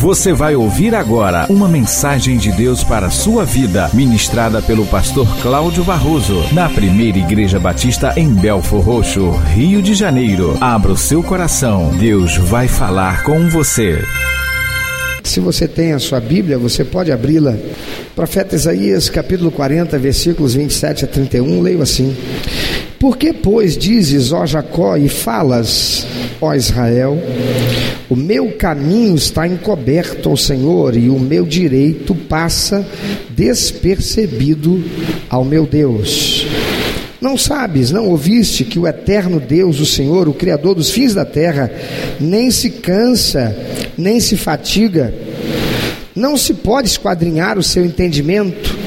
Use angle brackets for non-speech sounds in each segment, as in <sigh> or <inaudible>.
Você vai ouvir agora uma mensagem de Deus para a sua vida, ministrada pelo pastor Cláudio Barroso, na primeira Igreja Batista em Belfor Roxo, Rio de Janeiro. Abra o seu coração, Deus vai falar com você. Se você tem a sua Bíblia, você pode abri-la. Profeta Isaías, capítulo 40, versículos 27 a 31, leio assim: Por que, pois, dizes, ó Jacó, e falas, ó Israel, o meu caminho está encoberto ao Senhor e o meu direito passa despercebido ao meu Deus. Não sabes, não ouviste que o eterno Deus, o Senhor, o Criador dos fins da terra, nem se cansa, nem se fatiga, não se pode esquadrinhar o seu entendimento,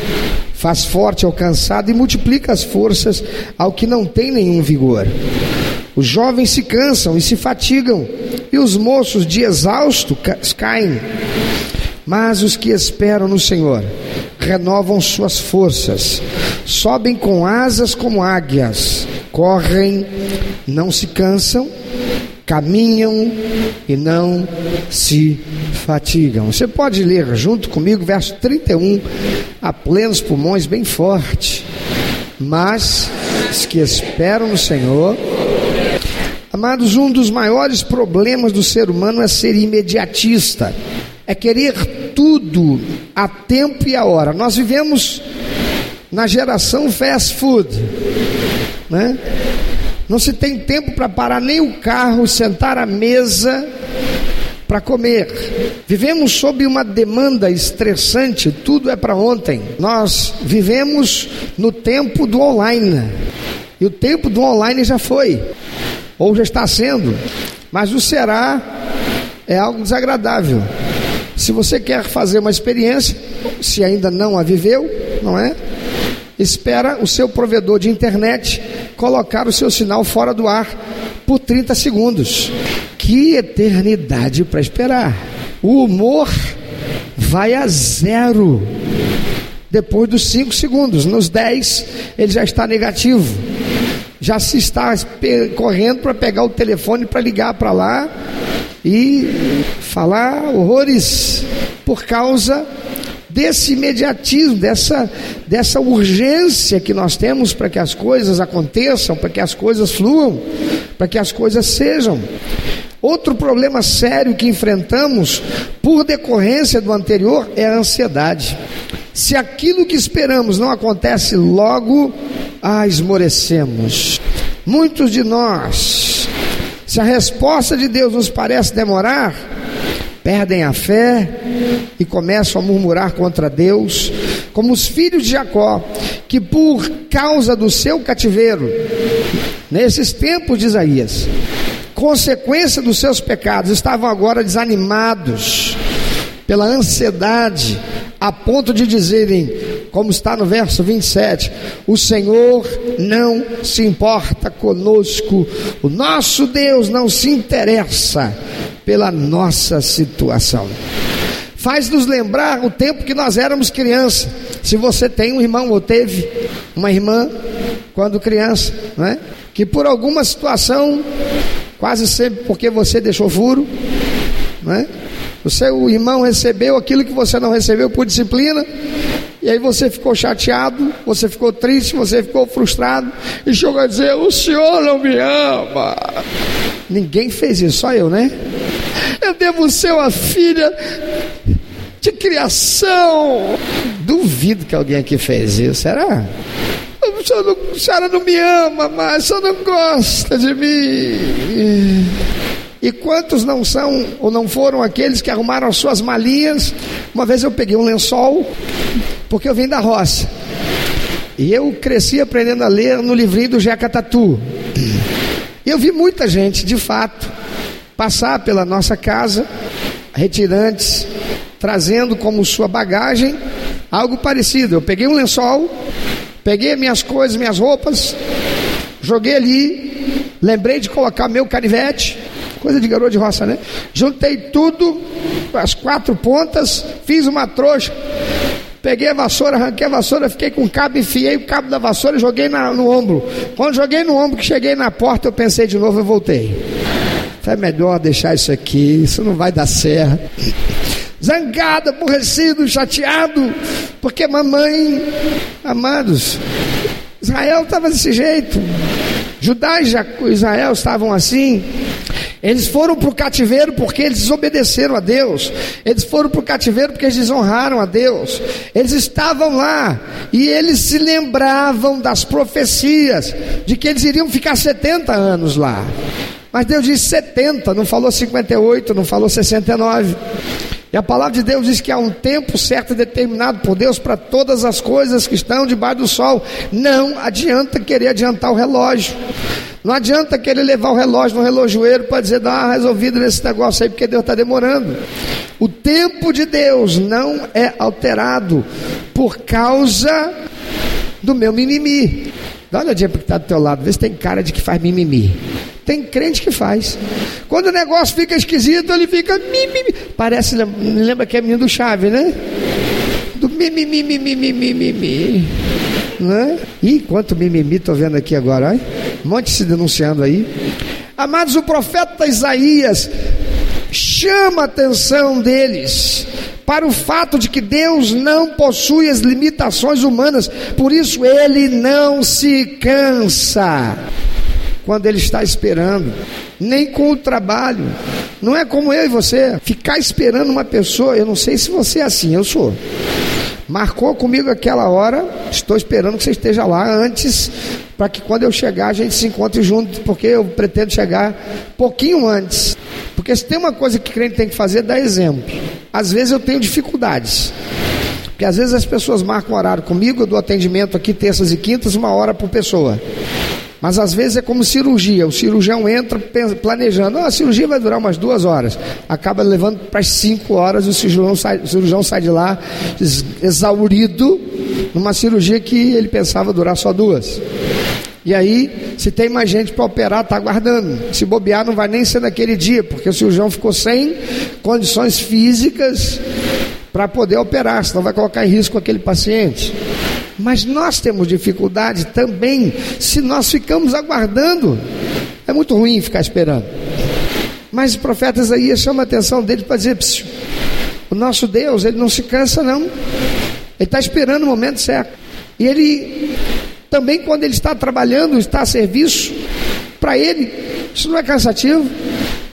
faz forte ao cansado e multiplica as forças ao que não tem nenhum vigor. Os jovens se cansam e se fatigam, e os moços de exausto caem. Mas os que esperam no Senhor renovam suas forças, sobem com asas como águias, correm, não se cansam, caminham e não se fatigam. Você pode ler junto comigo, verso 31, a plenos pulmões, bem forte. Mas os que esperam no Senhor, amados, um dos maiores problemas do ser humano é ser imediatista é querer tudo a tempo e a hora. Nós vivemos na geração fast food, né? Não se tem tempo para parar nem o carro, sentar à mesa para comer. Vivemos sob uma demanda estressante, tudo é para ontem. Nós vivemos no tempo do online. E o tempo do online já foi, ou já está sendo, mas o será é algo desagradável. Se você quer fazer uma experiência, se ainda não a viveu, não é? Espera o seu provedor de internet colocar o seu sinal fora do ar por 30 segundos. Que eternidade para esperar. O humor vai a zero depois dos 5 segundos. Nos 10 ele já está negativo. Já se está correndo para pegar o telefone para ligar para lá e falar horrores por causa desse imediatismo, dessa, dessa urgência que nós temos para que as coisas aconteçam, para que as coisas fluam, para que as coisas sejam. Outro problema sério que enfrentamos por decorrência do anterior é a ansiedade. Se aquilo que esperamos não acontece logo, ah, esmorecemos. Muitos de nós se a resposta de Deus nos parece demorar, perdem a fé e começam a murmurar contra Deus, como os filhos de Jacó, que por causa do seu cativeiro, nesses tempos de Isaías, consequência dos seus pecados, estavam agora desanimados pela ansiedade, a ponto de dizerem: como está no verso 27, o Senhor não se importa conosco, o nosso Deus não se interessa pela nossa situação. Faz-nos lembrar o tempo que nós éramos criança. Se você tem um irmão ou teve uma irmã quando criança, é? que por alguma situação, quase sempre porque você deixou furo, não é? O seu irmão recebeu aquilo que você não recebeu por disciplina, e aí você ficou chateado, você ficou triste, você ficou frustrado e chegou a dizer: O senhor não me ama. Ninguém fez isso, só eu, né? Eu devo ser uma filha de criação. Duvido que alguém aqui fez isso, será? A senhora não, a senhora não me ama mais, a senhora não gosta de mim. E quantos não são ou não foram aqueles que arrumaram as suas malinhas? Uma vez eu peguei um lençol, porque eu vim da roça. E eu cresci aprendendo a ler no livrinho do Jeca Tatu. E eu vi muita gente, de fato, passar pela nossa casa, retirantes, trazendo como sua bagagem algo parecido. Eu peguei um lençol, peguei minhas coisas, minhas roupas, joguei ali, lembrei de colocar meu canivete, Coisa de garoto de roça, né? Juntei tudo, as quatro pontas, fiz uma trouxa. Peguei a vassoura, arranquei a vassoura, fiquei com o cabo, enfiei o cabo da vassoura e joguei na, no ombro. Quando joguei no ombro, que cheguei na porta, eu pensei de novo e voltei. É melhor deixar isso aqui, isso não vai dar certo. zangado, aborrecido, chateado, porque mamãe, amados, Israel estava desse jeito, Judá e Israel estavam assim. Eles foram para o cativeiro porque eles desobedeceram a Deus. Eles foram para o cativeiro porque eles desonraram a Deus. Eles estavam lá e eles se lembravam das profecias de que eles iriam ficar 70 anos lá. Mas Deus disse 70, não falou 58, não falou 69. E a palavra de Deus diz que há um tempo certo determinado por Deus para todas as coisas que estão debaixo do sol. Não adianta querer adiantar o relógio. Não adianta querer levar o relógio no relojoeiro para dizer, dá uma resolvida nesse negócio aí, porque Deus está demorando. O tempo de Deus não é alterado por causa do meu mimimi. Dá uma olhadinha para que está do teu lado, vê se tem cara de que faz mimimi. Tem crente que faz. Quando o negócio fica esquisito, ele fica mimimi. Parece, lembra que é menino do chave, né? Do mimimi, mimimi, mimimi. Né? Ih, quanto mimimi estou vendo aqui agora, um monte se denunciando aí. Amados, o profeta Isaías chama a atenção deles para o fato de que Deus não possui as limitações humanas, por isso ele não se cansa quando ele está esperando, nem com o trabalho. Não é como eu e você, ficar esperando uma pessoa. Eu não sei se você é assim, eu sou. Marcou comigo aquela hora, estou esperando que você esteja lá antes, para que quando eu chegar a gente se encontre junto, porque eu pretendo chegar pouquinho antes. Porque se tem uma coisa que crente tem que fazer, é dar exemplo. Às vezes eu tenho dificuldades. Porque às vezes as pessoas marcam horário comigo, eu dou atendimento aqui terças e quintas, uma hora por pessoa. Mas às vezes é como cirurgia. O cirurgião entra planejando, oh, a cirurgia vai durar umas duas horas. Acaba levando para as cinco horas, o cirurgião, sai, o cirurgião sai de lá exaurido numa cirurgia que ele pensava durar só duas. E aí, se tem mais gente para operar, está aguardando. Se bobear, não vai nem ser naquele dia, porque o cirurgião ficou sem condições físicas para poder operar, senão vai colocar em risco aquele paciente. Mas nós temos dificuldade também se nós ficamos aguardando. É muito ruim ficar esperando. Mas o profeta Isaías chama a atenção dele para dizer: o nosso Deus, ele não se cansa, não. Ele está esperando o momento certo. E ele também, quando ele está trabalhando, está a serviço, para ele, isso não é cansativo.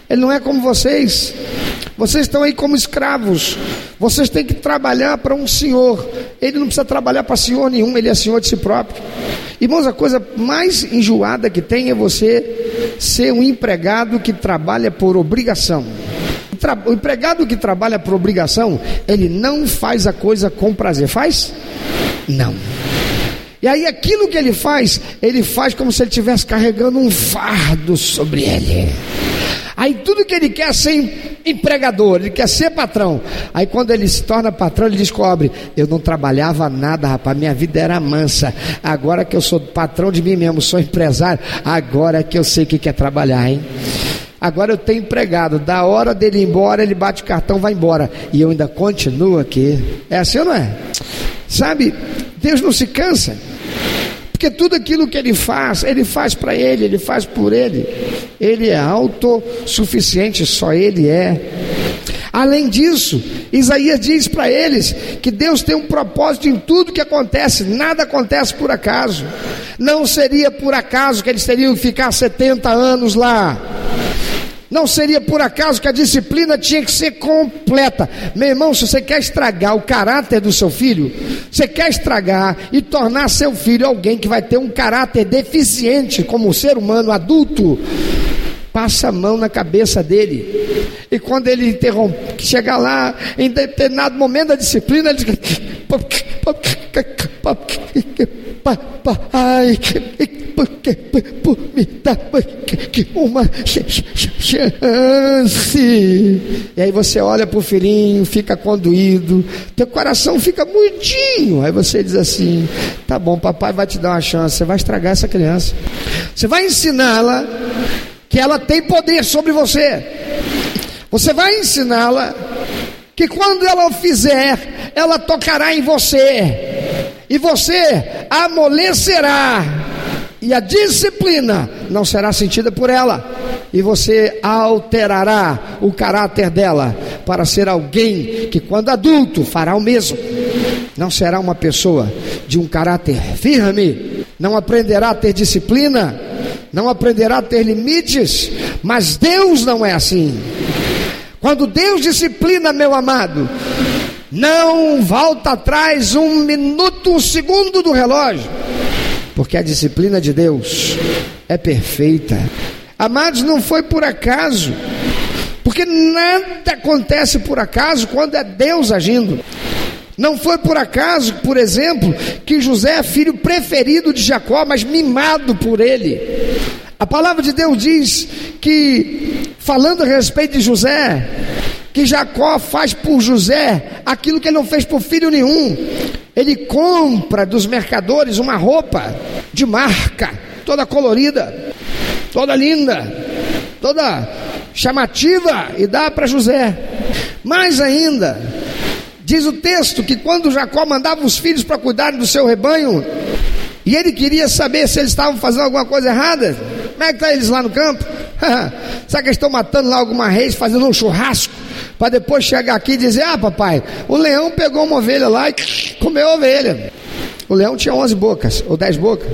Ele não é como vocês. Vocês estão aí como escravos. Vocês têm que trabalhar para um senhor. Ele não precisa trabalhar para senhor nenhum, ele é senhor de si próprio. Irmãos, a coisa mais enjoada que tem é você ser um empregado que trabalha por obrigação. O empregado que trabalha por obrigação, ele não faz a coisa com prazer. Faz? Não. E aí aquilo que ele faz, ele faz como se ele estivesse carregando um fardo sobre ele. Aí tudo que ele quer é ser empregador, ele quer ser patrão. Aí quando ele se torna patrão, ele descobre: eu não trabalhava nada, rapaz, minha vida era mansa. Agora que eu sou patrão de mim mesmo, sou empresário, agora que eu sei o que é trabalhar, hein? Agora eu tenho empregado, da hora dele ir embora, ele bate o cartão, vai embora. E eu ainda continuo aqui. É assim ou não é? Sabe, Deus não se cansa. Porque tudo aquilo que ele faz, ele faz para ele, ele faz por ele. Ele é autossuficiente, só ele é. Além disso, Isaías diz para eles que Deus tem um propósito em tudo que acontece, nada acontece por acaso. Não seria por acaso que eles teriam que ficar 70 anos lá. Não seria por acaso que a disciplina tinha que ser completa. Meu irmão, se você quer estragar o caráter do seu filho, você quer estragar e tornar seu filho alguém que vai ter um caráter deficiente como ser humano adulto, passa a mão na cabeça dele. E quando ele interrompe, chegar lá, em determinado momento da disciplina, ele diz: Ai, porque por me dar uma chance. E aí você olha para o filhinho, fica conduído, teu coração fica mudinho. Aí você diz assim: tá bom, papai vai te dar uma chance. Você vai estragar essa criança. Você vai ensiná-la que ela tem poder sobre você. Você vai ensiná-la que quando ela o fizer, ela tocará em você. E você amolecerá. E a disciplina não será sentida por ela. e você alterará o caráter dela para ser alguém que, quando adulto, fará o mesmo. Não será uma pessoa de um caráter firme, não aprenderá a ter disciplina, não aprenderá a ter limites, mas Deus não é assim. Quando Deus disciplina, meu amado, não volta atrás um minuto, um segundo do relógio, porque a disciplina de Deus é perfeita. Amados, não foi por acaso, porque nada acontece por acaso quando é Deus agindo. Não foi por acaso, por exemplo, que José é filho preferido de Jacó, mas mimado por ele. A palavra de Deus diz que, falando a respeito de José, que Jacó faz por José aquilo que ele não fez por filho nenhum. Ele compra dos mercadores uma roupa de marca, toda colorida, toda linda, toda chamativa e dá para José. Mais ainda, diz o texto que quando Jacó mandava os filhos para cuidar do seu rebanho, e ele queria saber se eles estavam fazendo alguma coisa errada, como é que está eles lá no campo? <laughs> Será que eles estão matando lá alguma reis, fazendo um churrasco? Para depois chegar aqui e dizer: Ah, papai, o leão pegou uma ovelha lá e <laughs> comeu a ovelha. O leão tinha 11 bocas, ou 10 bocas.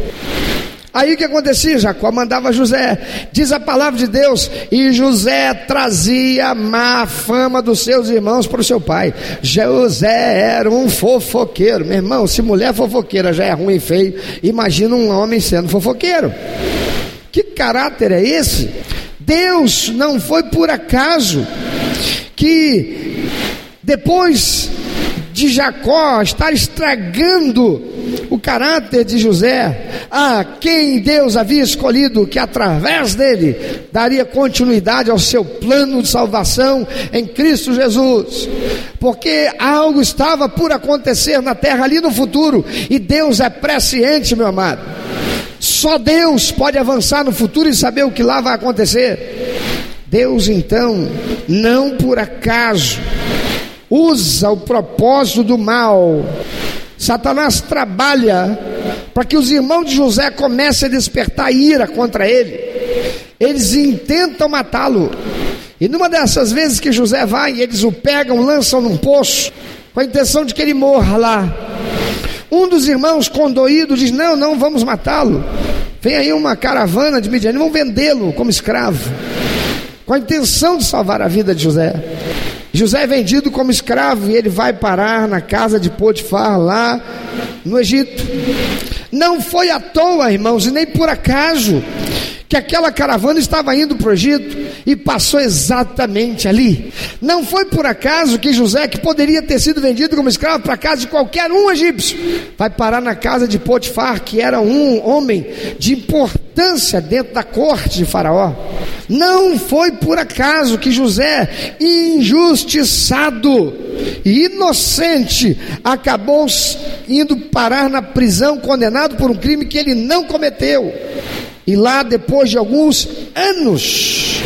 Aí o que acontecia? Jacó mandava José, diz a palavra de Deus, e José trazia má fama dos seus irmãos para o seu pai. José era um fofoqueiro, meu irmão. Se mulher fofoqueira já é ruim e feio, imagina um homem sendo fofoqueiro. Que caráter é esse? Deus não foi por acaso que depois de Jacó estar estragando o caráter de José, a quem Deus havia escolhido que através dele daria continuidade ao seu plano de salvação em Cristo Jesus, porque algo estava por acontecer na terra ali no futuro, e Deus é presciente, meu amado. Só Deus pode avançar no futuro e saber o que lá vai acontecer. Deus então, não por acaso, usa o propósito do mal. Satanás trabalha para que os irmãos de José comecem a despertar ira contra ele. Eles intentam matá-lo. E numa dessas vezes que José vai, eles o pegam, lançam num poço, com a intenção de que ele morra lá. Um dos irmãos, condoído, diz: Não, não vamos matá-lo. Vem aí uma caravana de Midian, vão vendê-lo como escravo, com a intenção de salvar a vida de José. José é vendido como escravo e ele vai parar na casa de Potifar, lá no Egito. Não foi à toa, irmãos, e nem por acaso que aquela caravana estava indo para o Egito e passou exatamente ali. Não foi por acaso que José, que poderia ter sido vendido como escravo para a casa de qualquer um egípcio, vai parar na casa de Potifar, que era um homem de importância dentro da corte de Faraó. Não foi por acaso que José, injustiçado e inocente, acabou indo parar na prisão, condenado por um crime que ele não cometeu. E lá, depois de alguns anos,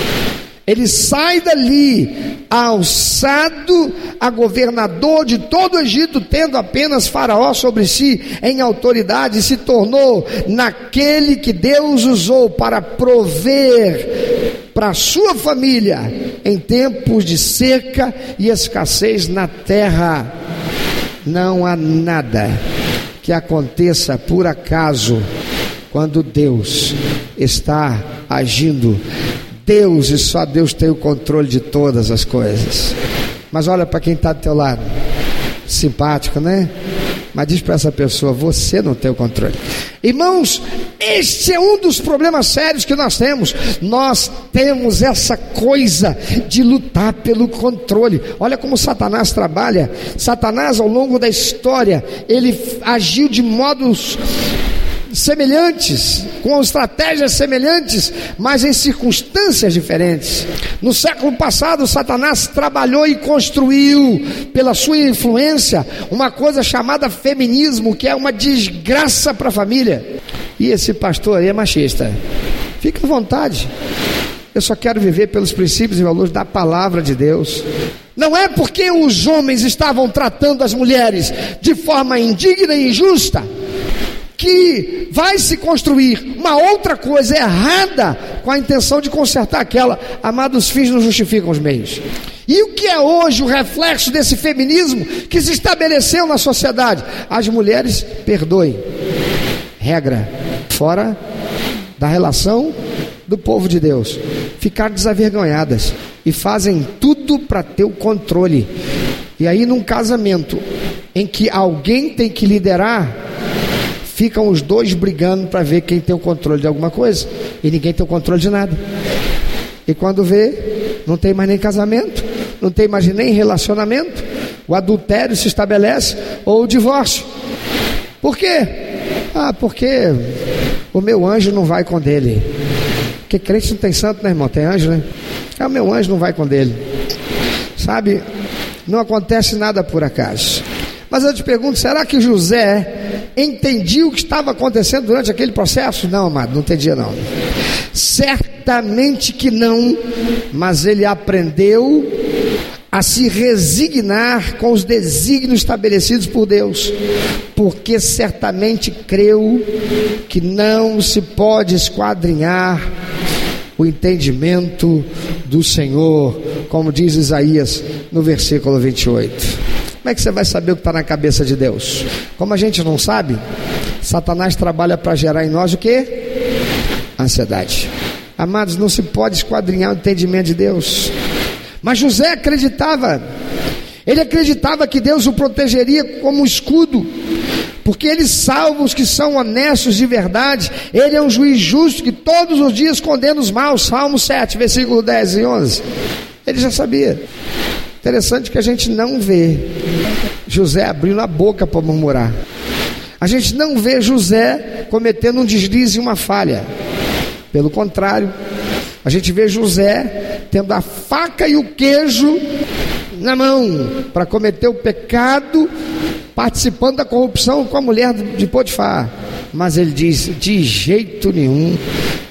ele sai dali alçado a governador de todo o Egito, tendo apenas Faraó sobre si em autoridade, se tornou naquele que Deus usou para prover para a sua família em tempos de seca e escassez na terra. Não há nada que aconteça por acaso quando Deus está agindo. Deus e só Deus tem o controle de todas as coisas. Mas olha para quem está do teu lado, simpático, né? Mas diz para essa pessoa: você não tem o controle. Irmãos, este é um dos problemas sérios que nós temos. Nós temos essa coisa de lutar pelo controle. Olha como Satanás trabalha. Satanás, ao longo da história, ele agiu de modos semelhantes, com estratégias semelhantes, mas em circunstâncias diferentes. No século passado, Satanás trabalhou e construiu, pela sua influência, uma coisa chamada feminismo, que é uma desgraça para a família. E esse pastor aí é machista. Fica à vontade. Eu só quero viver pelos princípios e valores da palavra de Deus. Não é porque os homens estavam tratando as mulheres de forma indigna e injusta que vai se construir uma outra coisa errada com a intenção de consertar aquela. Amados, fins não justificam os meios. E o que é hoje o reflexo desse feminismo que se estabeleceu na sociedade? As mulheres perdoem. Regra, fora da relação do povo de Deus. Ficar desavergonhadas e fazem tudo para ter o controle. E aí, num casamento em que alguém tem que liderar, ficam os dois brigando para ver quem tem o controle de alguma coisa e ninguém tem o controle de nada. E quando vê, não tem mais nem casamento, não tem mais nem relacionamento, o adultério se estabelece ou o divórcio. Por quê? Ah, porque o meu anjo não vai com dele. Porque crente não tem santo, né, irmão? Tem anjo, né? É o meu anjo não vai com dele. Sabe? Não acontece nada por acaso. Mas eu te pergunto, será que José entendia o que estava acontecendo durante aquele processo? Não, amado, não entendia não. Certamente que não, mas ele aprendeu a se resignar com os desígnios estabelecidos por Deus, porque certamente creu que não se pode esquadrinhar o entendimento do Senhor, como diz Isaías no versículo 28. Como é que você vai saber o que está na cabeça de Deus? Como a gente não sabe, Satanás trabalha para gerar em nós o que? Ansiedade. Amados, não se pode esquadrinhar o entendimento de Deus. Mas José acreditava, ele acreditava que Deus o protegeria como um escudo, porque ele salva os que são honestos de verdade, ele é um juiz justo que todos os dias condena os maus. Salmo 7, versículo 10 e 11. Ele já sabia. Interessante que a gente não vê José abrindo a boca para murmurar. A gente não vê José cometendo um deslize e uma falha. Pelo contrário, a gente vê José tendo a faca e o queijo na mão para cometer o pecado, participando da corrupção com a mulher de Potifar. Mas ele diz: de jeito nenhum,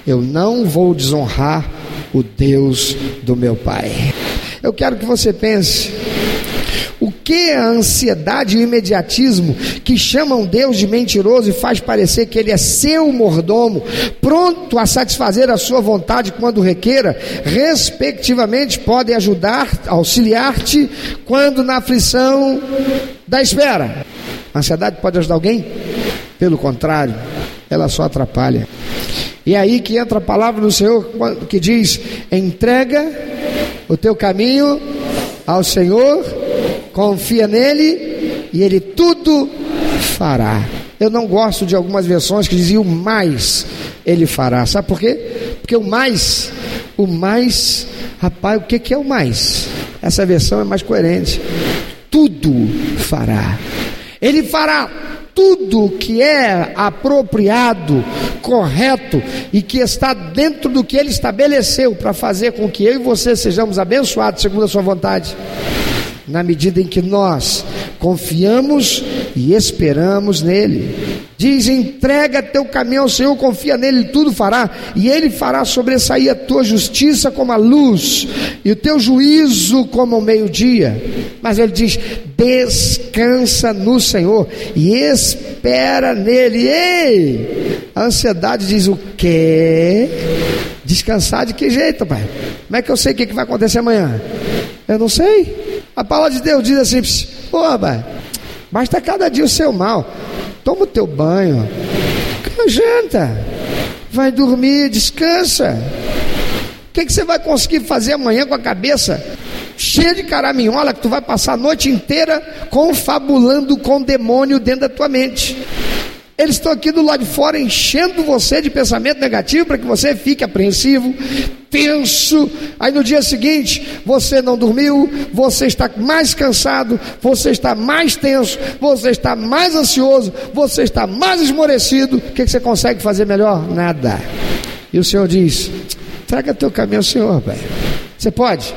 eu não vou desonrar o Deus do meu pai. Eu quero que você pense o que é a ansiedade e o imediatismo que chamam Deus de mentiroso e faz parecer que Ele é seu mordomo, pronto a satisfazer a sua vontade quando requeira, respectivamente podem ajudar, auxiliar-te quando na aflição da espera. A ansiedade pode ajudar alguém? Pelo contrário, ela só atrapalha. E é aí que entra a palavra do Senhor que diz: entrega o teu caminho ao Senhor confia nele e ele tudo fará. Eu não gosto de algumas versões que diziam mais ele fará. Sabe por quê? Porque o mais, o mais, rapaz, o que, que é o mais? Essa versão é mais coerente. Tudo fará. Ele fará tudo que é apropriado, correto e que está dentro do que ele estabeleceu para fazer com que eu e você sejamos abençoados segundo a sua vontade na medida em que nós confiamos e esperamos nele. Diz: entrega teu caminho ao Senhor, confia nele, tudo fará, e ele fará sobressair a tua justiça como a luz, e o teu juízo como o meio-dia. Mas ele diz: descansa no Senhor e espera nele. Ei! A ansiedade diz o quê? Descansar de que jeito, pai? Como é que eu sei o que vai acontecer amanhã? Eu não sei. A palavra de Deus diz assim: Pô, rapaz, basta cada dia o seu mal. Toma o teu banho, janta, vai dormir, descansa. O que, que você vai conseguir fazer amanhã com a cabeça cheia de caraminhola que tu vai passar a noite inteira confabulando com o demônio dentro da tua mente? Eles estão aqui do lado de fora enchendo você de pensamento negativo para que você fique apreensivo, tenso. Aí no dia seguinte, você não dormiu, você está mais cansado, você está mais tenso, você está mais ansioso, você está mais esmorecido. O que, você consegue fazer melhor? Nada. E o Senhor diz: traga teu caminho ao Senhor, pai. Você pode?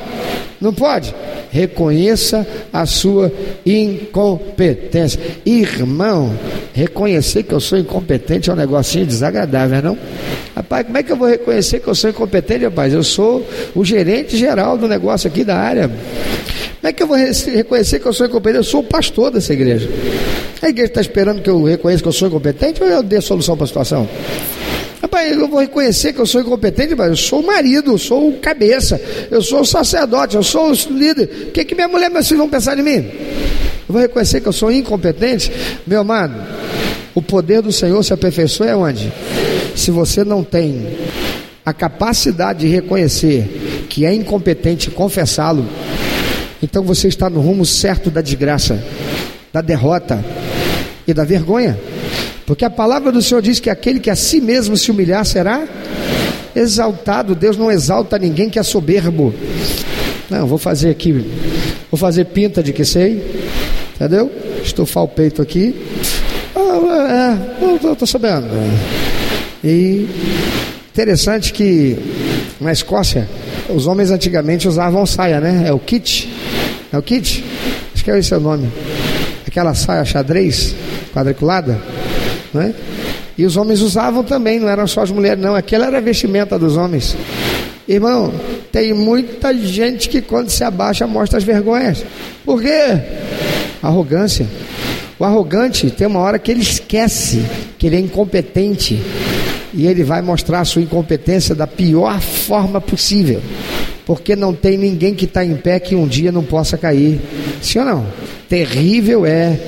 Não pode? reconheça a sua incompetência. Irmão, reconhecer que eu sou incompetente é um negocinho desagradável, não? Rapaz, como é que eu vou reconhecer que eu sou incompetente, rapaz? Eu sou o gerente geral do negócio aqui da área. Como é que eu vou reconhecer que eu sou incompetente? Eu sou o pastor dessa igreja. A igreja está esperando que eu reconheça que eu sou incompetente ou eu dê solução para a situação? Rapaz, eu vou reconhecer que eu sou incompetente, mas eu sou o marido, eu sou o cabeça, eu sou o sacerdote, eu sou o líder. O que, que minha mulher e meus filhos vão pensar de mim? Eu vou reconhecer que eu sou incompetente? Meu amado, o poder do Senhor se aperfeiçoa é onde? Se você não tem a capacidade de reconhecer que é incompetente confessá-lo, então você está no rumo certo da desgraça, da derrota e da vergonha. Porque a palavra do Senhor diz que aquele que a si mesmo se humilhar será exaltado. Deus não exalta ninguém que é soberbo. Não, vou fazer aqui, vou fazer pinta de que sei, entendeu? Estufar o peito aqui. Ah, é, estou sabendo. E interessante que na Escócia os homens antigamente usavam saia, né? É o kit. É o kit? Acho que é esse o nome. Aquela saia xadrez quadriculada. Né? E os homens usavam também, não eram só as mulheres, não. Aquela era a vestimenta dos homens. Irmão, tem muita gente que quando se abaixa mostra as vergonhas. Por quê? Arrogância. O arrogante tem uma hora que ele esquece que ele é incompetente e ele vai mostrar a sua incompetência da pior forma possível, porque não tem ninguém que está em pé que um dia não possa cair. Sim ou não? Terrível é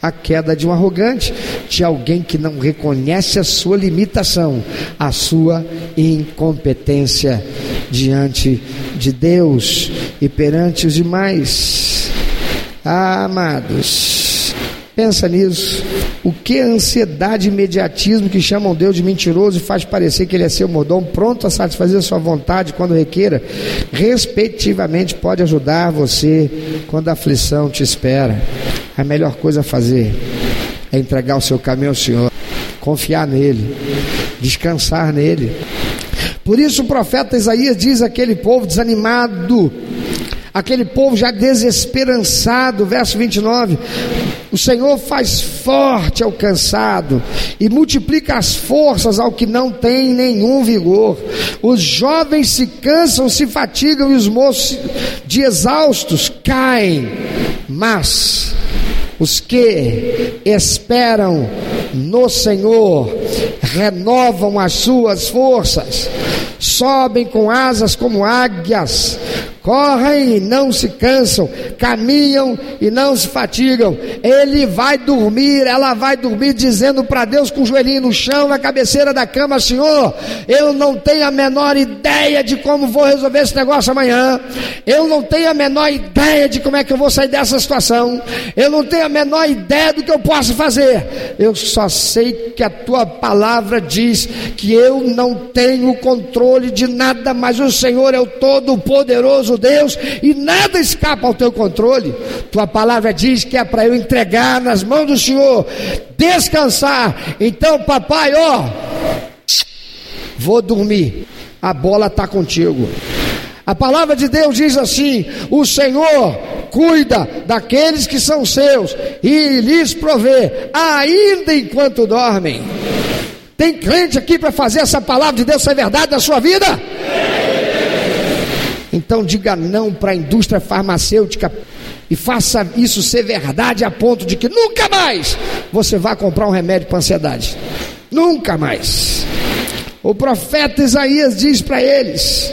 a queda de um arrogante, de alguém que não reconhece a sua limitação, a sua incompetência diante de Deus e perante os demais. Ah, amados, pensa nisso. O que a ansiedade e imediatismo que chamam Deus de mentiroso e faz parecer que Ele é seu mordomo, pronto a satisfazer a sua vontade quando requeira, respectivamente pode ajudar você quando a aflição te espera. A melhor coisa a fazer é entregar o seu caminho ao Senhor, confiar nele, descansar nele. Por isso o profeta Isaías diz àquele povo desanimado, aquele povo já desesperançado, verso 29, o Senhor faz forte ao cansado e multiplica as forças ao que não tem nenhum vigor. Os jovens se cansam, se fatigam e os moços de exaustos caem. Mas os que esperam no Senhor renovam as suas forças, sobem com asas como águias, correm e não se cansam, caminham e não se fatigam. Ele vai dormir, ela vai dormir, dizendo para Deus com o joelhinho no chão, na cabeceira da cama: Senhor, eu não tenho a menor ideia de como vou resolver esse negócio amanhã, eu não tenho a menor ideia de como é que eu vou sair dessa situação, eu não tenho a menor ideia do que eu posso fazer, eu só sei que a tua palavra diz que eu não tenho controle de nada, mas o Senhor é o Todo-Poderoso Deus e nada escapa ao teu controle. Tua palavra diz que é para eu entregar nas mãos do Senhor, descansar. Então, papai, ó, vou dormir. A bola está contigo. A palavra de Deus diz assim: O Senhor cuida daqueles que são seus e lhes provê, ainda enquanto dormem. Tem crente aqui para fazer essa palavra de Deus ser verdade na sua vida? Então diga não para a indústria farmacêutica e faça isso ser verdade a ponto de que nunca mais você vá comprar um remédio para ansiedade. Nunca mais. O profeta Isaías diz para eles: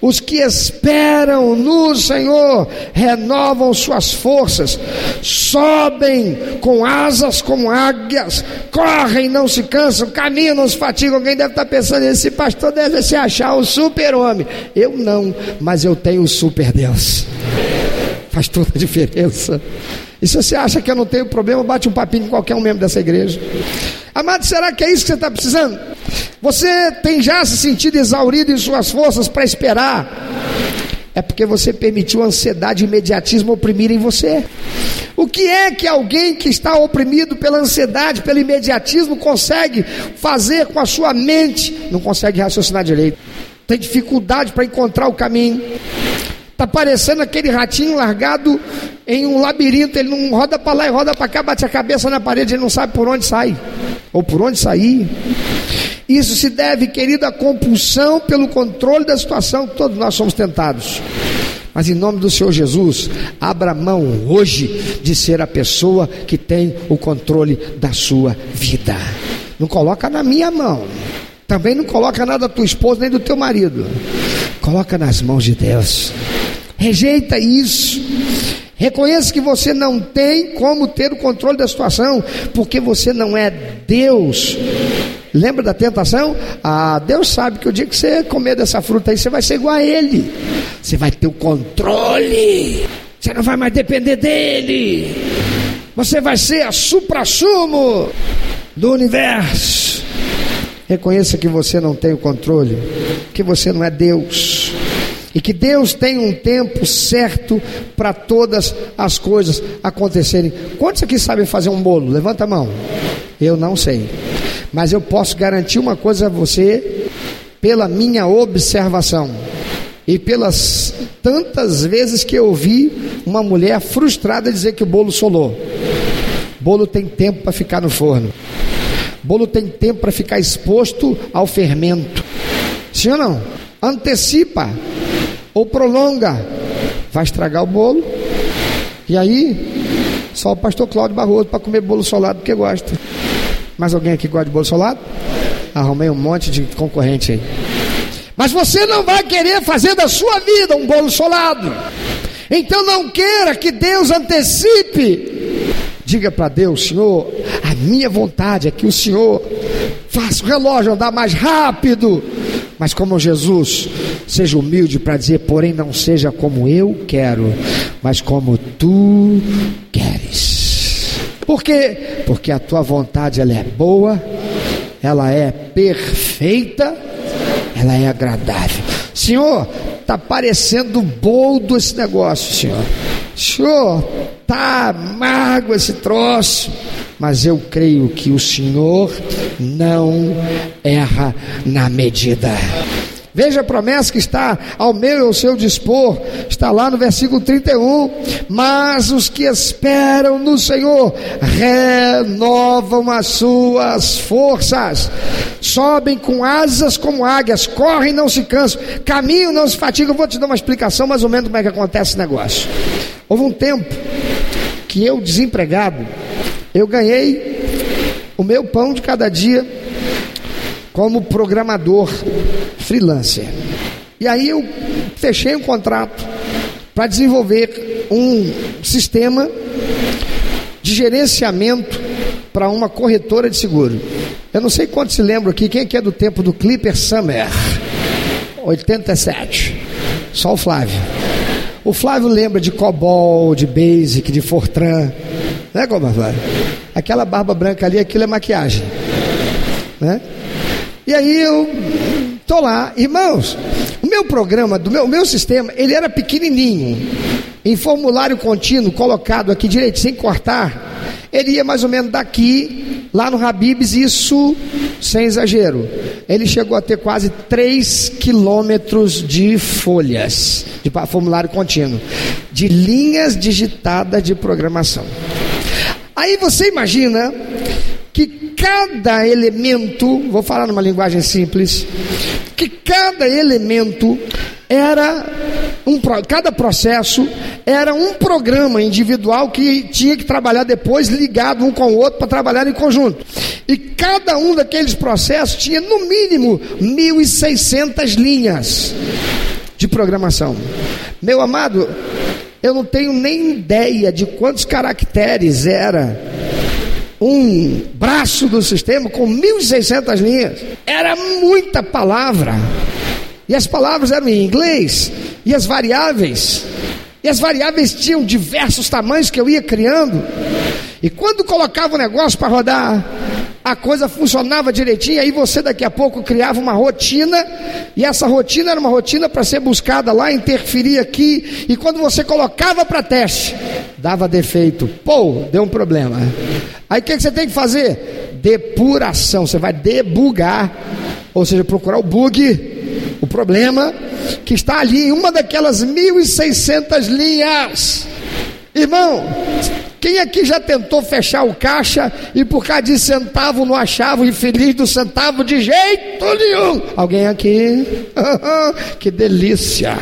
os que esperam no Senhor renovam suas forças, sobem com asas como águias, correm, não se cansam, caminham, não se fatigam. Alguém deve estar pensando: esse pastor deve se achar o super-homem. Eu não, mas eu tenho o super Deus. Faz toda a diferença. E se você acha que eu não tenho problema, bate um papinho com qualquer um membro dessa igreja. Amado, será que é isso que você está precisando? Você tem já se sentido exaurido em suas forças para esperar? É porque você permitiu a ansiedade e imediatismo oprimirem você. O que é que alguém que está oprimido pela ansiedade, pelo imediatismo, consegue fazer com a sua mente? Não consegue raciocinar direito. Tem dificuldade para encontrar o caminho. Está parecendo aquele ratinho largado em um labirinto. Ele não roda para lá e roda para cá, bate a cabeça na parede, ele não sabe por onde sai ou por onde sair. Isso se deve, querido, à compulsão pelo controle da situação todos nós somos tentados. Mas em nome do Senhor Jesus, abra mão hoje de ser a pessoa que tem o controle da sua vida. Não coloca na minha mão. Também não coloca nada da tua esposa nem do teu marido. Coloca nas mãos de Deus. Rejeita isso. Reconheça que você não tem como ter o controle da situação, porque você não é Deus. Lembra da tentação? Ah, Deus sabe que o dia que você comer dessa fruta aí, você vai ser igual a Ele. Você vai ter o controle. Você não vai mais depender dele. Você vai ser a supra-sumo do universo. Reconheça que você não tem o controle, que você não é Deus. E que Deus tem um tempo certo para todas as coisas acontecerem. Quantos aqui sabem fazer um bolo? Levanta a mão. Eu não sei. Mas eu posso garantir uma coisa a você, pela minha observação e pelas tantas vezes que eu vi uma mulher frustrada dizer que o bolo solou. Bolo tem tempo para ficar no forno. Bolo tem tempo para ficar exposto ao fermento. Sim ou não? Antecipa ou prolonga, vai estragar o bolo. E aí, só o pastor Cláudio Barroso para comer bolo solado porque gosta. Mais alguém aqui gosta de bolo solado? Arrumei um monte de concorrente aí. Mas você não vai querer fazer da sua vida um bolo solado. Então não queira que Deus antecipe. Diga para Deus, Senhor, a minha vontade é que o Senhor faça o relógio andar mais rápido. Mas como Jesus, seja humilde para dizer, porém não seja como eu quero, mas como tu queres. Por quê? Porque a tua vontade ela é boa, ela é perfeita, ela é agradável. Senhor, está parecendo boldo esse negócio, Senhor. Senhor, tá amargo esse troço, mas eu creio que o Senhor não erra na medida. Veja a promessa que está ao meu e ao seu dispor, está lá no versículo 31. Mas os que esperam no Senhor renovam as suas forças, sobem com asas como águias, correm não se cansam, caminham não se fatigam. Eu vou te dar uma explicação mais ou menos como é que acontece esse negócio. Houve um tempo que eu, desempregado, eu ganhei o meu pão de cada dia como programador freelancer. E aí eu fechei um contrato para desenvolver um sistema de gerenciamento para uma corretora de seguro. Eu não sei quantos se lembram aqui, quem é que é do tempo do Clipper Summer? 87. Só o Flávio. O Flávio lembra de Cobol, de Basic, de Fortran. Né, Flávio? Aquela barba branca ali, aquilo é maquiagem. Né? E aí eu tô lá, irmãos, o meu programa, do meu, o meu sistema, ele era pequenininho, em formulário contínuo, colocado aqui direito, sem cortar, ele ia mais ou menos daqui, lá no Habibs, isso sem exagero. Ele chegou a ter quase 3 quilômetros de folhas, de formulário contínuo, de linhas digitadas de programação. Aí você imagina cada elemento, vou falar numa linguagem simples, que cada elemento era um cada processo era um programa individual que tinha que trabalhar depois ligado um com o outro para trabalhar em conjunto. E cada um daqueles processos tinha no mínimo 1600 linhas de programação. Meu amado, eu não tenho nem ideia de quantos caracteres era um braço do sistema com 1.600 linhas. Era muita palavra. E as palavras eram em inglês. E as variáveis. E as variáveis tinham diversos tamanhos que eu ia criando. E quando colocava o negócio para rodar, a coisa funcionava direitinho, aí você daqui a pouco criava uma rotina, e essa rotina era uma rotina para ser buscada lá, interferir aqui, e quando você colocava para teste, dava defeito, pô, deu um problema. Aí o que, que você tem que fazer? Depuração, você vai debugar, ou seja, procurar o bug, o problema que está ali em uma daquelas 1.600 linhas. Irmão, quem aqui já tentou fechar o caixa e por causa de centavo não achava o infeliz do centavo de jeito nenhum? Alguém aqui? <laughs> que delícia!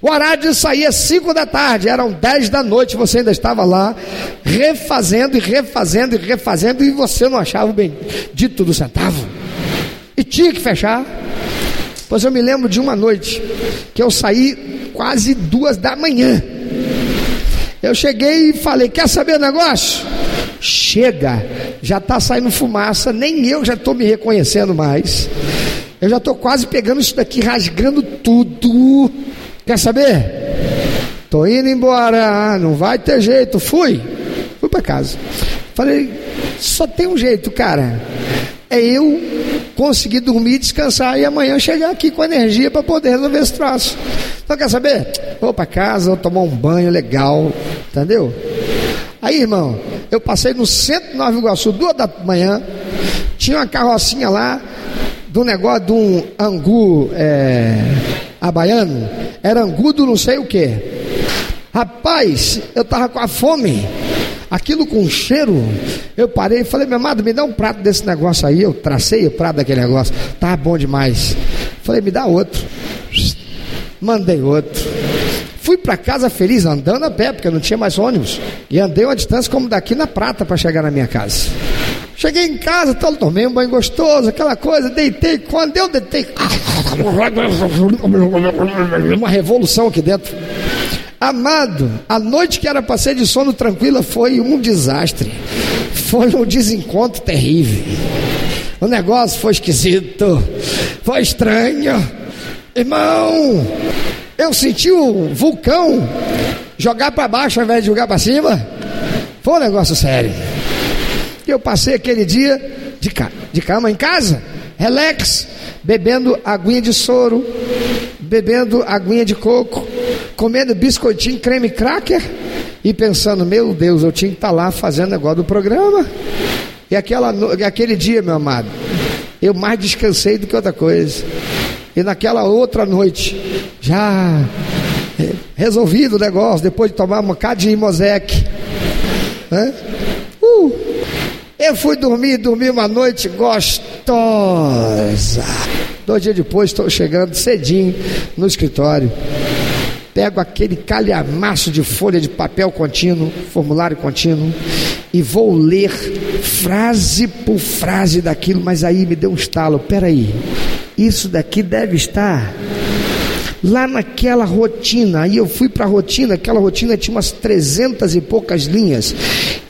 O horário de sair é 5 da tarde, eram 10 da noite, você ainda estava lá, refazendo e refazendo e refazendo, e você não achava o bendito do centavo. E tinha que fechar. Pois eu me lembro de uma noite que eu saí quase duas da manhã. Eu cheguei e falei: Quer saber o negócio? Chega, já está saindo fumaça, nem eu já estou me reconhecendo mais. Eu já estou quase pegando isso daqui, rasgando tudo. Quer saber? Tô indo embora, não vai ter jeito. Fui, fui para casa. Falei, só tem um jeito, cara. É eu conseguir dormir, descansar e amanhã chegar aqui com energia para poder resolver esse troço. Então quer saber? Vou para casa, vou tomar um banho legal, entendeu? Aí, irmão, eu passei no centro de Nova Iguaçu, duas da manhã, tinha uma carrocinha lá, do negócio de um angu é, abaiano, era angu do não sei o que. Rapaz, eu tava com a fome, aquilo com cheiro. Eu parei e falei, meu amado, me dá um prato desse negócio aí. Eu tracei o prato daquele negócio, tá bom demais. Falei, me dá outro. Mandei outro. Fui para casa feliz, andando a pé, porque não tinha mais ônibus. E andei uma distância como daqui na prata para chegar na minha casa. Cheguei em casa, tomei um banho gostoso, aquela coisa, deitei. Quando eu deitei, <laughs> uma revolução aqui dentro. Amado, a noite que era para ser de sono tranquila foi um desastre. Foi um desencontro terrível. O negócio foi esquisito, foi estranho. Irmão, eu senti o vulcão jogar para baixo ao invés de jogar para cima. Foi um negócio sério. Eu passei aquele dia de, ca de cama em casa, relax, bebendo aguinha de soro, bebendo aguinha de coco, comendo biscoitinho, creme cracker e pensando, meu Deus, eu tinha que estar tá lá fazendo negócio do programa. E aquela, aquele dia, meu amado, eu mais descansei do que outra coisa. E naquela outra noite, já resolvido o negócio, depois de tomar uma cada de Imosec, né? Uh, eu fui dormir, dormi uma noite gostosa. Dois dias depois, estou chegando cedinho no escritório. Pego aquele calhamaço de folha de papel contínuo, formulário contínuo, e vou ler frase por frase daquilo, mas aí me deu um estalo. Peraí, isso daqui deve estar lá naquela rotina. Aí eu fui para a rotina, aquela rotina tinha umas trezentas e poucas linhas.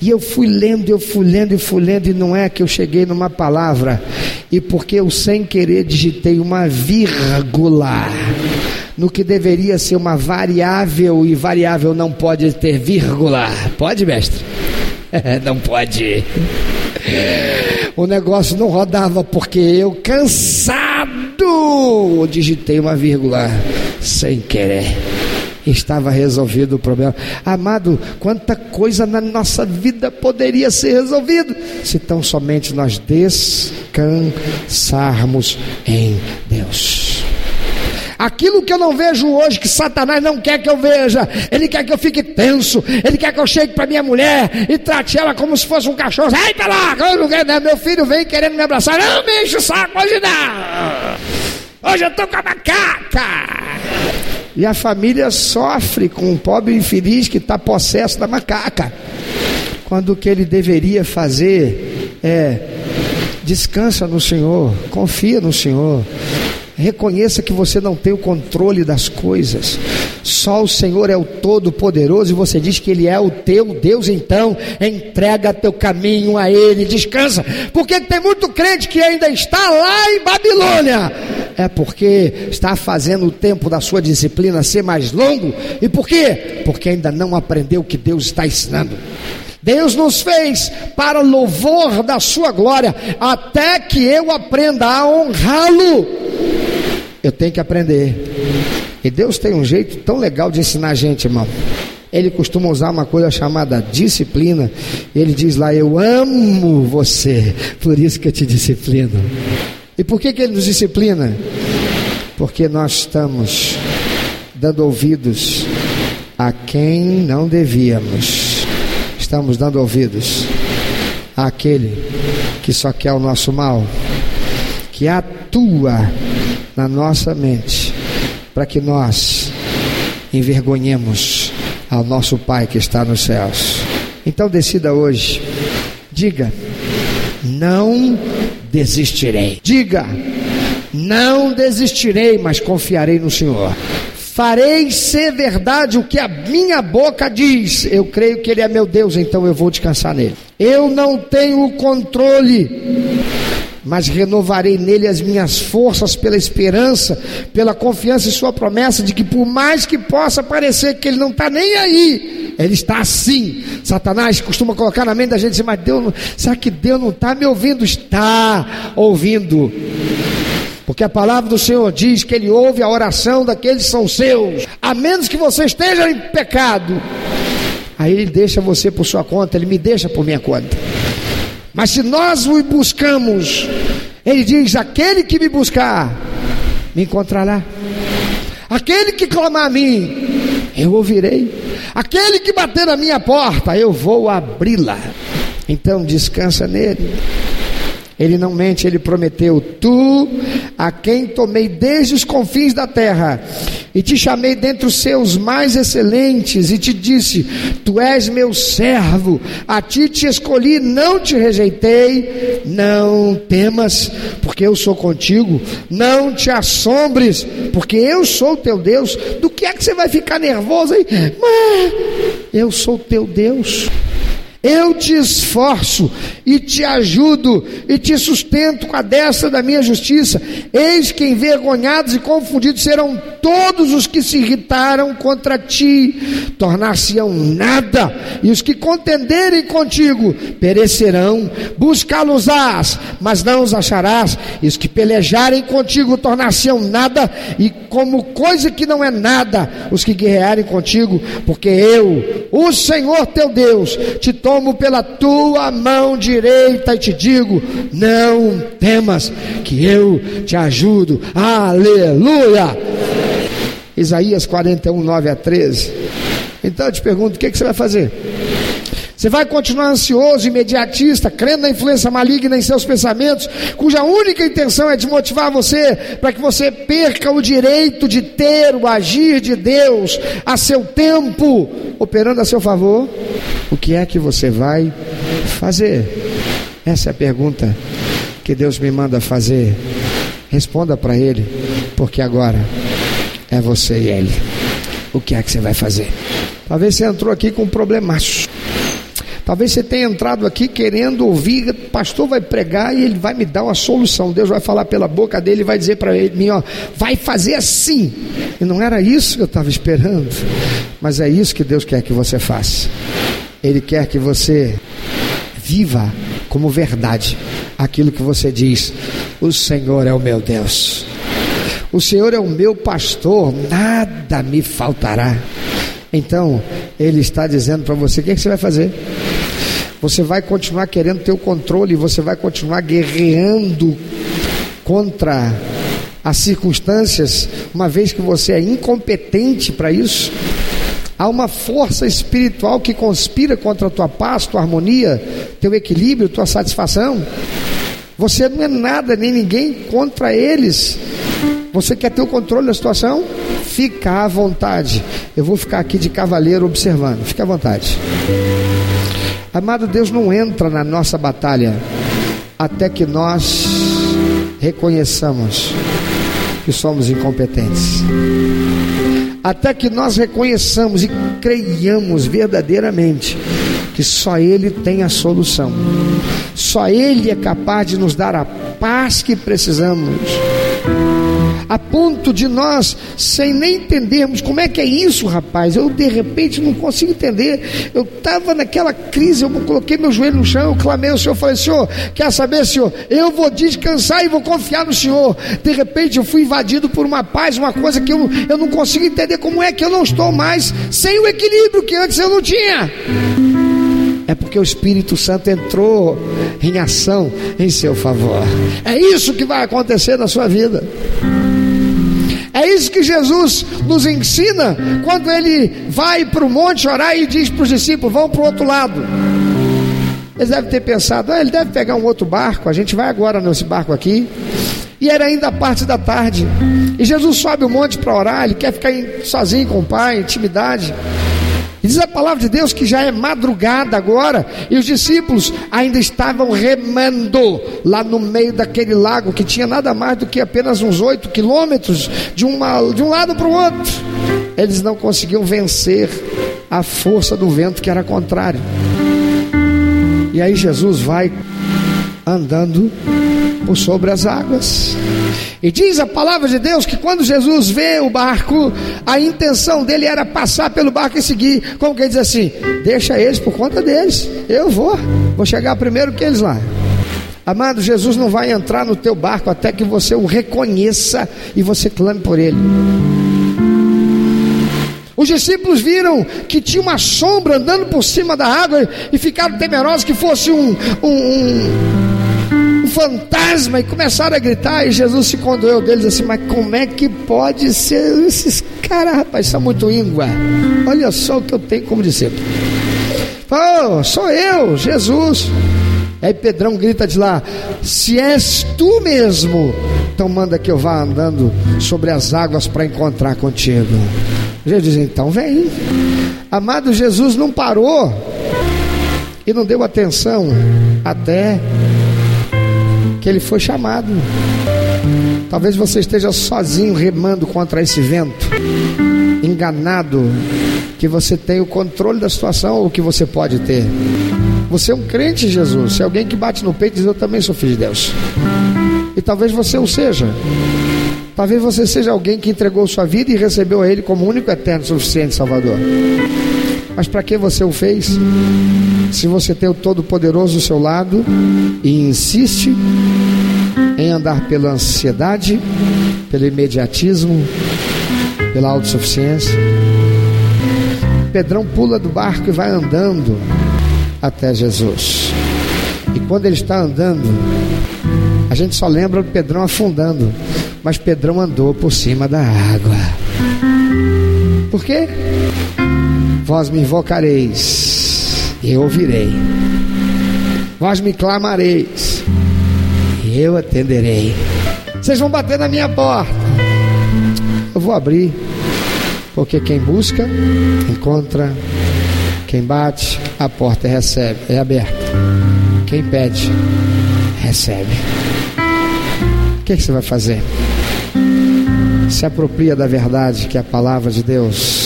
E eu fui lendo, eu fui lendo e fui lendo, e não é que eu cheguei numa palavra, e porque eu sem querer digitei uma vírgula no que deveria ser uma variável, e variável não pode ter vírgula. Pode, mestre? <laughs> não pode. O negócio não rodava porque eu, cansado, digitei uma vírgula sem querer estava resolvido o problema. Amado, quanta coisa na nossa vida poderia ser resolvido se tão somente nós descansarmos em Deus. Aquilo que eu não vejo hoje, que Satanás não quer que eu veja, ele quer que eu fique tenso, ele quer que eu chegue para minha mulher e trate ela como se fosse um cachorro. Ei, para lá, né? meu filho vem querendo me abraçar. Não me enche o saco hoje não. Hoje eu estou com a macaca. E a família sofre com o pobre infeliz que está possesso da macaca. Quando o que ele deveria fazer é descansa no Senhor, confia no Senhor. Reconheça que você não tem o controle das coisas. Só o Senhor é o Todo-Poderoso e você diz que Ele é o teu Deus, então entrega teu caminho a Ele, descansa. Porque tem muito crente que ainda está lá em Babilônia é porque está fazendo o tempo da sua disciplina ser mais longo. E por quê? Porque ainda não aprendeu o que Deus está ensinando. Deus nos fez para louvor da sua glória, até que eu aprenda a honrá-lo. Eu tenho que aprender. E Deus tem um jeito tão legal de ensinar a gente, irmão. Ele costuma usar uma coisa chamada disciplina. Ele diz lá: Eu amo você, por isso que eu te disciplino. E por que, que ele nos disciplina? Porque nós estamos dando ouvidos a quem não devíamos. Estamos dando ouvidos àquele que só quer o nosso mal, que atua na nossa mente para que nós envergonhemos ao nosso Pai que está nos céus. Então decida hoje, diga: não desistirei. Diga: não desistirei, mas confiarei no Senhor. Farei ser verdade o que a minha boca diz. Eu creio que Ele é meu Deus, então eu vou descansar nele. Eu não tenho o controle, mas renovarei nele as minhas forças pela esperança, pela confiança em Sua promessa de que, por mais que possa parecer que Ele não está nem aí, Ele está assim. Satanás costuma colocar na mente da gente assim, mas Deus, será que Deus não está me ouvindo? Está ouvindo. Porque a palavra do Senhor diz que Ele ouve a oração daqueles que são seus, a menos que você esteja em pecado. Aí Ele deixa você por sua conta, Ele me deixa por minha conta. Mas se nós o buscamos, Ele diz: aquele que me buscar, me encontrará. Aquele que clamar a mim, eu ouvirei. Aquele que bater na minha porta, eu vou abri-la. Então descansa nele. Ele não mente, ele prometeu: Tu, a quem tomei desde os confins da terra, e te chamei dentre os seus mais excelentes, e te disse: Tu és meu servo, a ti te escolhi, não te rejeitei. Não temas, porque eu sou contigo. Não te assombres, porque eu sou teu Deus. Do que é que você vai ficar nervoso aí? Mas eu sou teu Deus. Eu te esforço e te ajudo e te sustento com a destra da minha justiça. Eis que envergonhados e confundidos serão todos os que se irritaram contra ti, tornar-se-ão nada, e os que contenderem contigo perecerão. Buscá-los-ás, mas não os acharás, e os que pelejarem contigo tornar-se-ão nada, e como coisa que não é nada, os que guerrearem contigo, porque eu, o Senhor teu Deus, te tomo pela tua mão direita e te digo: não temas, que eu te ajudo. Aleluia! Isaías 41, 9 a 13. Então eu te pergunto: o que, que você vai fazer? Você vai continuar ansioso, imediatista, crendo na influência maligna em seus pensamentos, cuja única intenção é desmotivar você para que você perca o direito de ter o agir de Deus a seu tempo, operando a seu favor? O que é que você vai fazer? Essa é a pergunta que Deus me manda fazer. Responda para Ele, porque agora é você e Ele. O que é que você vai fazer? Talvez você entrou aqui com um problemaço. Talvez você tenha entrado aqui querendo ouvir, pastor vai pregar e ele vai me dar uma solução. Deus vai falar pela boca dele e vai dizer para mim, ó, vai fazer assim. E não era isso que eu estava esperando, mas é isso que Deus quer que você faça. Ele quer que você viva como verdade aquilo que você diz: O Senhor é o meu Deus, o Senhor é o meu pastor, nada me faltará. Então, Ele está dizendo para você: o que, é que você vai fazer? Você vai continuar querendo ter o controle, você vai continuar guerreando contra as circunstâncias, uma vez que você é incompetente para isso. Há uma força espiritual que conspira contra a tua paz, tua harmonia, teu equilíbrio, tua satisfação. Você não é nada nem ninguém contra eles. Você quer ter o controle da situação? Fica à vontade. Eu vou ficar aqui de cavaleiro observando. Fica à vontade. Amado Deus não entra na nossa batalha até que nós reconheçamos que somos incompetentes. Até que nós reconheçamos e creiamos verdadeiramente que só Ele tem a solução, só Ele é capaz de nos dar a paz que precisamos a ponto de nós, sem nem entendermos como é que é isso, rapaz, eu de repente não consigo entender. Eu estava naquela crise, eu coloquei meu joelho no chão, eu clamei ao Senhor, falei: Senhor, quer saber, Senhor? Eu vou descansar e vou confiar no Senhor. De repente eu fui invadido por uma paz, uma coisa que eu, eu não consigo entender como é que eu não estou mais sem o equilíbrio que antes eu não tinha é porque o Espírito Santo entrou em ação em seu favor. É isso que vai acontecer na sua vida. É isso que Jesus nos ensina quando ele vai para o monte orar e diz para os discípulos: vão para o outro lado. Eles devem ter pensado: ah, ele deve pegar um outro barco, a gente vai agora nesse barco aqui. E era ainda parte da tarde. E Jesus sobe o monte para orar, ele quer ficar sozinho com o Pai, intimidade. E diz a palavra de Deus que já é madrugada agora, e os discípulos ainda estavam remando lá no meio daquele lago que tinha nada mais do que apenas uns oito quilômetros de, uma, de um lado para o outro. Eles não conseguiam vencer a força do vento que era contrário. E aí Jesus vai andando por sobre as águas. E diz a palavra de Deus que quando Jesus vê o barco, a intenção dele era passar pelo barco e seguir. Como que ele diz assim: Deixa eles por conta deles, eu vou, vou chegar primeiro que eles lá. Amado, Jesus não vai entrar no teu barco até que você o reconheça e você clame por ele. Os discípulos viram que tinha uma sombra andando por cima da água e ficaram temerosos que fosse um, um, um fantasma e começaram a gritar. E Jesus se condoeu deles assim: Mas como é que pode ser? Esses caras, rapaz, são muito íngua. Olha só o que eu tenho como discípulo. Oh, sou eu, Jesus. Aí Pedrão grita de lá: Se és tu mesmo, então manda que eu vá andando sobre as águas para encontrar contigo. Jesus diz: então vem. Amado Jesus não parou e não deu atenção até que ele foi chamado. Talvez você esteja sozinho remando contra esse vento, enganado que você tem o controle da situação ou que você pode ter. Você é um crente em Jesus, é alguém que bate no peito e diz eu também sou filho de Deus. E talvez você o seja. Talvez você seja alguém que entregou sua vida e recebeu a Ele como único, eterno, suficiente Salvador. Mas para que você o fez? Se você tem o Todo-Poderoso do seu lado e insiste em andar pela ansiedade, pelo imediatismo, pela autossuficiência. Pedrão pula do barco e vai andando até Jesus. E quando ele está andando, a gente só lembra do Pedrão afundando mas Pedrão andou por cima da água. Por quê? Vós me invocareis, e eu ouvirei. Vós me clamareis, e eu atenderei. Vocês vão bater na minha porta. Eu vou abrir, porque quem busca, encontra. Quem bate, a porta recebe, é aberta. Quem pede, recebe. O que, que você vai fazer? se apropria da verdade que é a palavra de Deus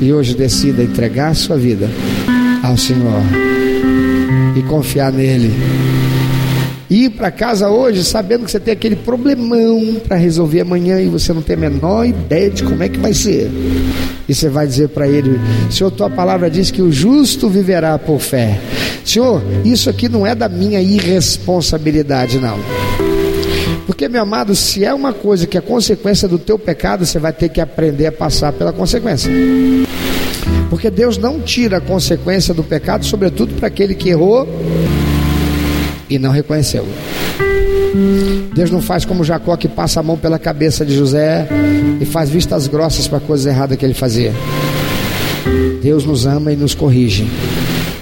e hoje decida entregar sua vida ao Senhor e confiar nele. Ir para casa hoje sabendo que você tem aquele problemão para resolver amanhã e você não tem a menor ideia de como é que vai ser. E você vai dizer para ele: Senhor, tua palavra diz que o justo viverá por fé. Senhor, isso aqui não é da minha irresponsabilidade, não. Porque, meu amado, se é uma coisa que é consequência do teu pecado, você vai ter que aprender a passar pela consequência. Porque Deus não tira a consequência do pecado, sobretudo para aquele que errou e não reconheceu. Deus não faz como Jacó que passa a mão pela cabeça de José e faz vistas grossas para coisas erradas que ele fazia. Deus nos ama e nos corrige.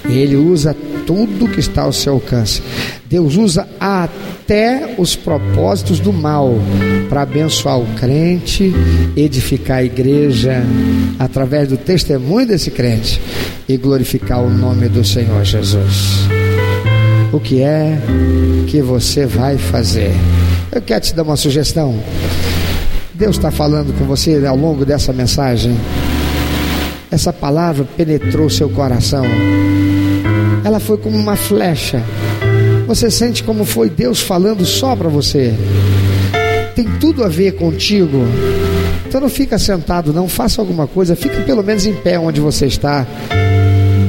Ele usa tudo que está ao seu alcance. Deus usa até os propósitos do mal para abençoar o crente, edificar a igreja através do testemunho desse crente e glorificar o nome do Senhor Jesus. O que é que você vai fazer? Eu quero te dar uma sugestão. Deus está falando com você ao longo dessa mensagem. Essa palavra penetrou seu coração ela foi como uma flecha. Você sente como foi Deus falando só para você. Tem tudo a ver contigo. Então não fica sentado, não faça alguma coisa, fica pelo menos em pé onde você está.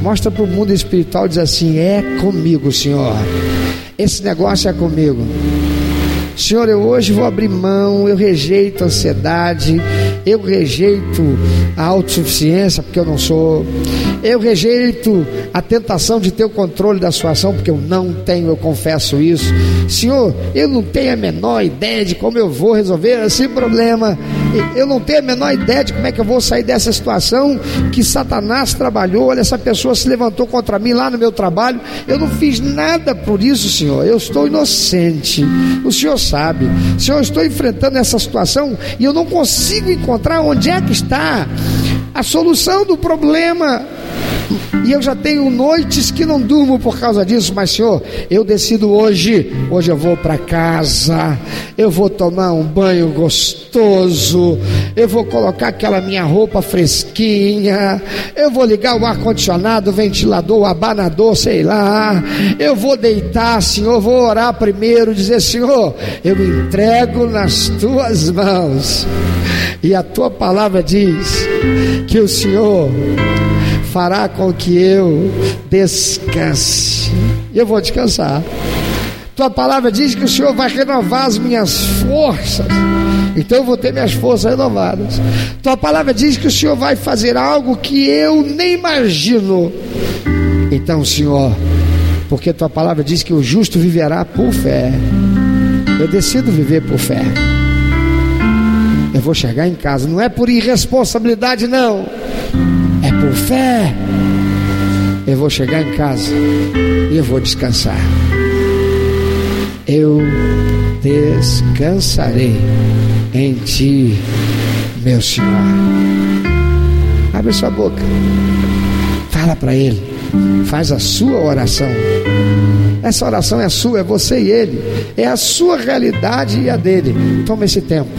Mostra para o mundo espiritual diz assim: é comigo, Senhor. Esse negócio é comigo. Senhor, eu hoje vou abrir mão, eu rejeito a ansiedade, eu rejeito a autossuficiência, porque eu não sou, eu rejeito a tentação de ter o controle da sua ação, porque eu não tenho, eu confesso isso. Senhor, eu não tenho a menor ideia de como eu vou resolver esse problema, Eu não tenho a menor ideia de como é que eu vou sair dessa situação que Satanás trabalhou. Olha, essa pessoa se levantou contra mim lá no meu trabalho. Eu não fiz nada por isso, Senhor. Eu estou inocente. O Senhor sabe. Senhor, eu estou enfrentando essa situação e eu não consigo encontrar onde é que está a solução do problema. E eu já tenho noites que não durmo por causa disso, mas Senhor, eu decido hoje. Hoje eu vou para casa, eu vou tomar um banho gostoso, eu vou colocar aquela minha roupa fresquinha, eu vou ligar o ar-condicionado, o ventilador, o abanador, sei lá. Eu vou deitar, Senhor, vou orar primeiro, dizer: Senhor, eu me entrego nas tuas mãos. E a tua palavra diz que o Senhor fará com que eu descanse. Eu vou descansar. Tua palavra diz que o Senhor vai renovar as minhas forças. Então eu vou ter minhas forças renovadas. Tua palavra diz que o Senhor vai fazer algo que eu nem imagino. Então, Senhor, porque tua palavra diz que o justo viverá por fé. Eu decido viver por fé. Eu vou chegar em casa, não é por irresponsabilidade, não por fé. Eu vou chegar em casa e eu vou descansar. Eu descansarei em ti, meu Senhor. Abre sua boca, fala para Ele, faz a sua oração. Essa oração é sua, é você e Ele, é a sua realidade e a dele. Toma esse tempo,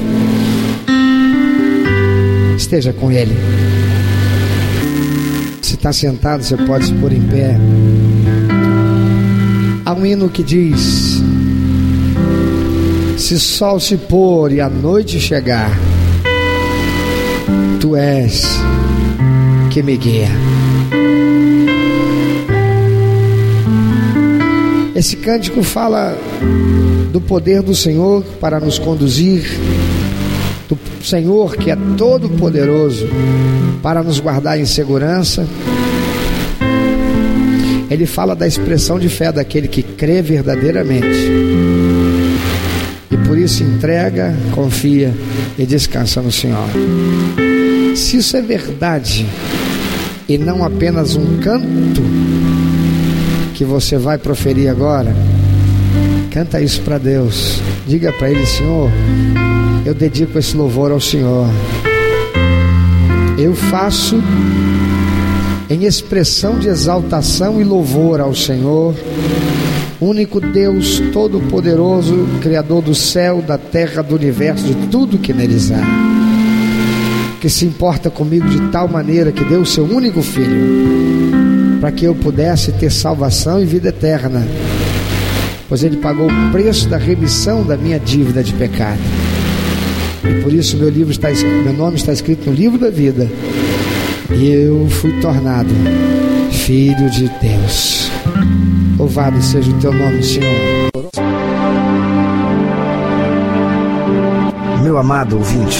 esteja com Ele está sentado, você pode se pôr em pé. Há um hino que diz: Se sol se pôr e a noite chegar, tu és que me guia. Esse cântico fala do poder do Senhor para nos conduzir, do Senhor que é todo poderoso para nos guardar em segurança. Ele fala da expressão de fé daquele que crê verdadeiramente. E por isso entrega, confia e descansa no Senhor. Se isso é verdade e não apenas um canto que você vai proferir agora, canta isso para Deus. Diga para Ele, Senhor, eu dedico esse louvor ao Senhor eu faço em expressão de exaltação e louvor ao Senhor, único Deus Todo-Poderoso, Criador do céu, da terra, do universo, de tudo que neles há, que se importa comigo de tal maneira que deu o seu único filho, para que eu pudesse ter salvação e vida eterna, pois ele pagou o preço da remissão da minha dívida de pecado. E por isso meu livro está meu nome está escrito no livro da vida. E eu fui tornado filho de Deus. Louvado seja o teu nome, Senhor. Meu amado ouvinte,